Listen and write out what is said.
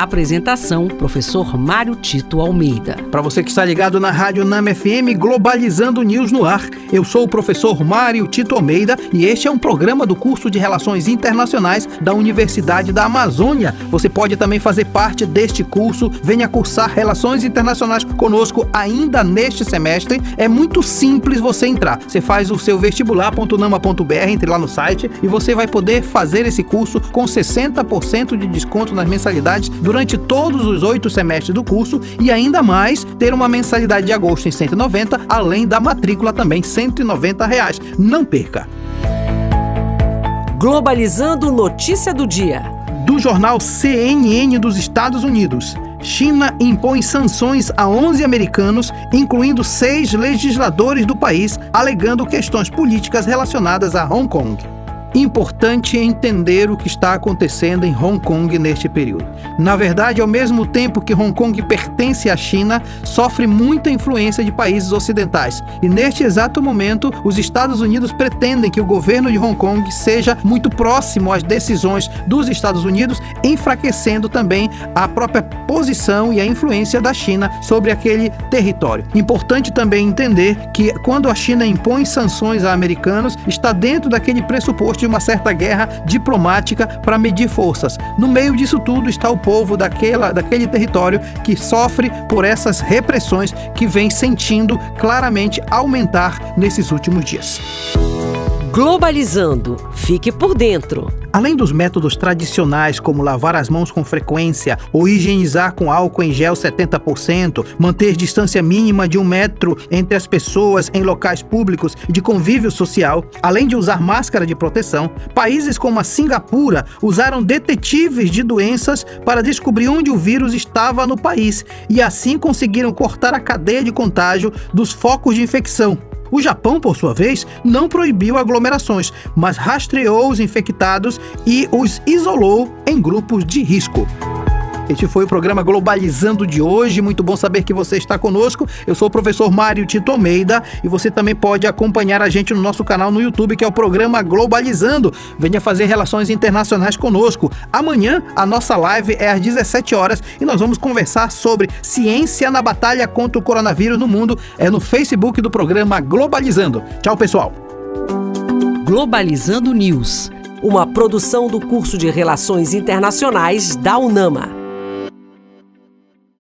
Apresentação: Professor Mário Tito Almeida. Para você que está ligado na Rádio Nama FM Globalizando News no ar, eu sou o professor Mário Tito Almeida e este é um programa do curso de Relações Internacionais da Universidade da Amazônia. Você pode também fazer parte deste curso. Venha cursar Relações Internacionais conosco ainda neste semestre. É muito simples você entrar. Você faz o seu vestibular.nama.br, entre lá no site e você vai poder fazer esse curso com 60% de desconto nas mensalidades do durante todos os oito semestres do curso e ainda mais ter uma mensalidade de agosto em 190, além da matrícula também 190 reais. Não perca! Globalizando notícia do dia. Do jornal CNN dos Estados Unidos. China impõe sanções a 11 americanos, incluindo seis legisladores do país, alegando questões políticas relacionadas a Hong Kong importante entender o que está acontecendo em Hong Kong neste período. Na verdade, ao mesmo tempo que Hong Kong pertence à China, sofre muita influência de países ocidentais. E neste exato momento, os Estados Unidos pretendem que o governo de Hong Kong seja muito próximo às decisões dos Estados Unidos, enfraquecendo também a própria posição e a influência da China sobre aquele território. Importante também entender que quando a China impõe sanções a americanos, está dentro daquele pressuposto de uma certa guerra diplomática para medir forças. No meio disso tudo está o povo daquela, daquele território que sofre por essas repressões que vem sentindo claramente aumentar nesses últimos dias. Globalizando. Fique por dentro. Além dos métodos tradicionais, como lavar as mãos com frequência ou higienizar com álcool em gel 70%, manter distância mínima de um metro entre as pessoas em locais públicos de convívio social, além de usar máscara de proteção, países como a Singapura usaram detetives de doenças para descobrir onde o vírus estava no país e assim conseguiram cortar a cadeia de contágio dos focos de infecção. O Japão, por sua vez, não proibiu aglomerações, mas rastreou os infectados e os isolou em grupos de risco. Este foi o programa Globalizando de hoje. Muito bom saber que você está conosco. Eu sou o professor Mário Tito Almeida e você também pode acompanhar a gente no nosso canal no YouTube, que é o programa Globalizando. Venha fazer relações internacionais conosco. Amanhã a nossa live é às 17 horas e nós vamos conversar sobre ciência na batalha contra o coronavírus no mundo. É no Facebook do programa Globalizando. Tchau, pessoal. Globalizando News, uma produção do curso de Relações Internacionais da UNAMA.